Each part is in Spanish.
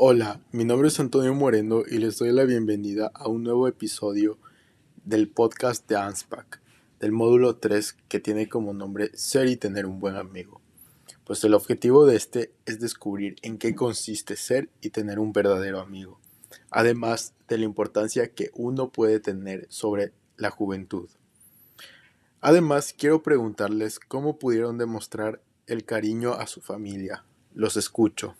Hola, mi nombre es Antonio Moreno y les doy la bienvenida a un nuevo episodio del podcast de ANSPAC, del módulo 3 que tiene como nombre Ser y tener un buen amigo. Pues el objetivo de este es descubrir en qué consiste ser y tener un verdadero amigo, además de la importancia que uno puede tener sobre la juventud. Además, quiero preguntarles cómo pudieron demostrar el cariño a su familia. Los escucho.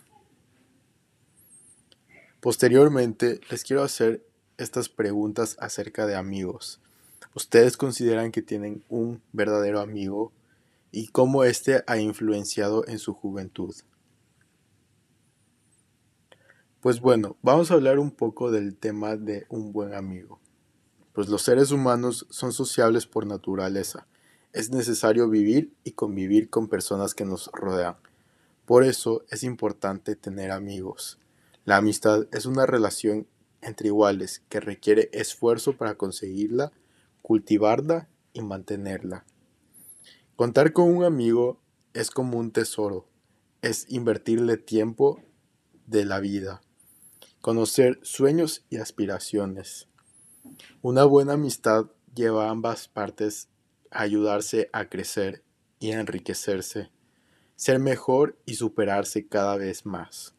Posteriormente, les quiero hacer estas preguntas acerca de amigos. ¿Ustedes consideran que tienen un verdadero amigo y cómo éste ha influenciado en su juventud? Pues bueno, vamos a hablar un poco del tema de un buen amigo. Pues los seres humanos son sociables por naturaleza. Es necesario vivir y convivir con personas que nos rodean. Por eso es importante tener amigos. La amistad es una relación entre iguales que requiere esfuerzo para conseguirla, cultivarla y mantenerla. Contar con un amigo es como un tesoro, es invertirle tiempo de la vida, conocer sueños y aspiraciones. Una buena amistad lleva a ambas partes a ayudarse a crecer y a enriquecerse, ser mejor y superarse cada vez más.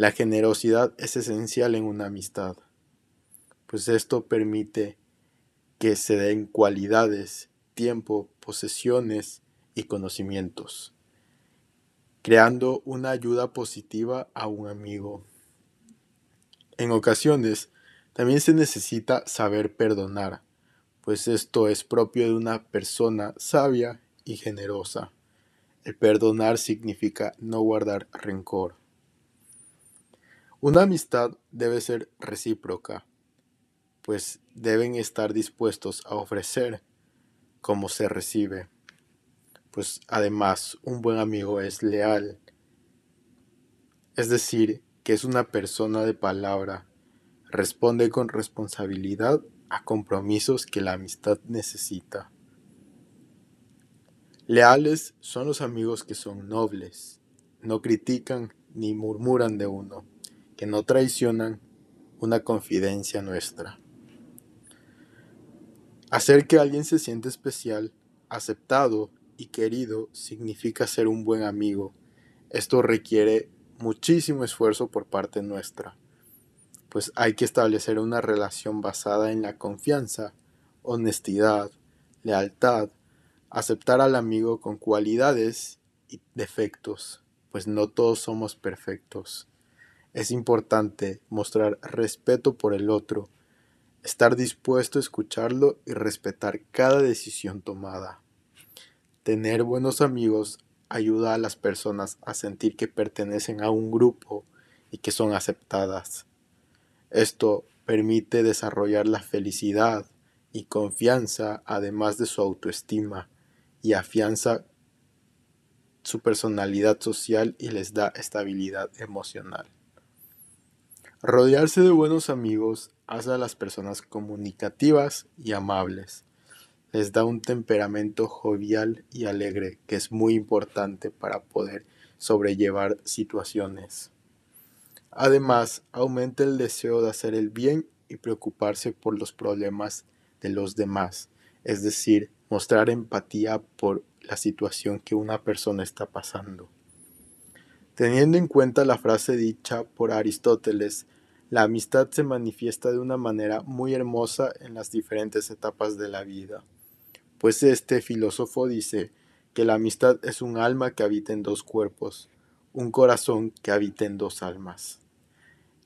La generosidad es esencial en una amistad, pues esto permite que se den cualidades, tiempo, posesiones y conocimientos, creando una ayuda positiva a un amigo. En ocasiones, también se necesita saber perdonar, pues esto es propio de una persona sabia y generosa. El perdonar significa no guardar rencor. Una amistad debe ser recíproca, pues deben estar dispuestos a ofrecer como se recibe. Pues además un buen amigo es leal, es decir, que es una persona de palabra, responde con responsabilidad a compromisos que la amistad necesita. Leales son los amigos que son nobles, no critican ni murmuran de uno que no traicionan una confidencia nuestra. Hacer que alguien se siente especial, aceptado y querido significa ser un buen amigo. Esto requiere muchísimo esfuerzo por parte nuestra, pues hay que establecer una relación basada en la confianza, honestidad, lealtad, aceptar al amigo con cualidades y defectos, pues no todos somos perfectos. Es importante mostrar respeto por el otro, estar dispuesto a escucharlo y respetar cada decisión tomada. Tener buenos amigos ayuda a las personas a sentir que pertenecen a un grupo y que son aceptadas. Esto permite desarrollar la felicidad y confianza además de su autoestima y afianza su personalidad social y les da estabilidad emocional. Rodearse de buenos amigos hace a las personas comunicativas y amables. Les da un temperamento jovial y alegre que es muy importante para poder sobrellevar situaciones. Además, aumenta el deseo de hacer el bien y preocuparse por los problemas de los demás, es decir, mostrar empatía por la situación que una persona está pasando. Teniendo en cuenta la frase dicha por Aristóteles, la amistad se manifiesta de una manera muy hermosa en las diferentes etapas de la vida, pues este filósofo dice que la amistad es un alma que habita en dos cuerpos, un corazón que habita en dos almas.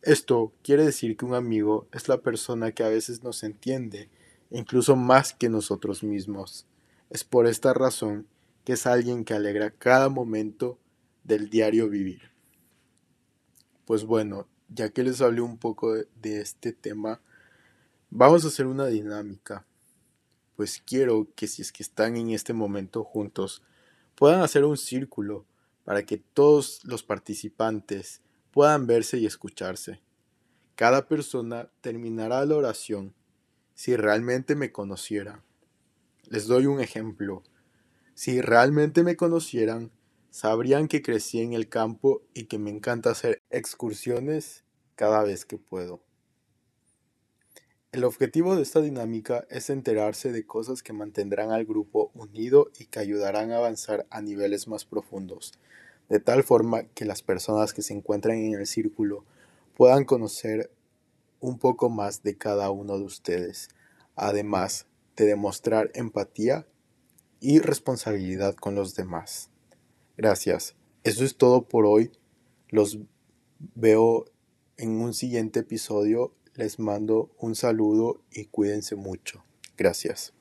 Esto quiere decir que un amigo es la persona que a veces nos entiende, incluso más que nosotros mismos. Es por esta razón que es alguien que alegra cada momento del diario vivir. Pues bueno, ya que les hablé un poco de, este tema, vamos a hacer una dinámica. Pues quiero que si es que están en este momento juntos, puedan hacer un círculo para que todos los participantes puedan verse y escucharse. Cada persona terminará la oración si realmente me conociera. Les doy un ejemplo. Si realmente me conocieran, sabrían que crecí en el campo y que me encanta hacer excursiones cada vez que puedo. El objetivo de esta dinámica es enterarse de cosas que mantendrán al grupo unido y que ayudarán a avanzar a niveles más profundos, de tal forma que las personas que se encuentran en el círculo puedan conocer un poco más de cada uno de ustedes, además de demostrar empatía y responsabilidad con los demás. Gracias. Eso es todo por hoy. Los veo en un siguiente episodio. Les mando un saludo y cuídense mucho. Gracias.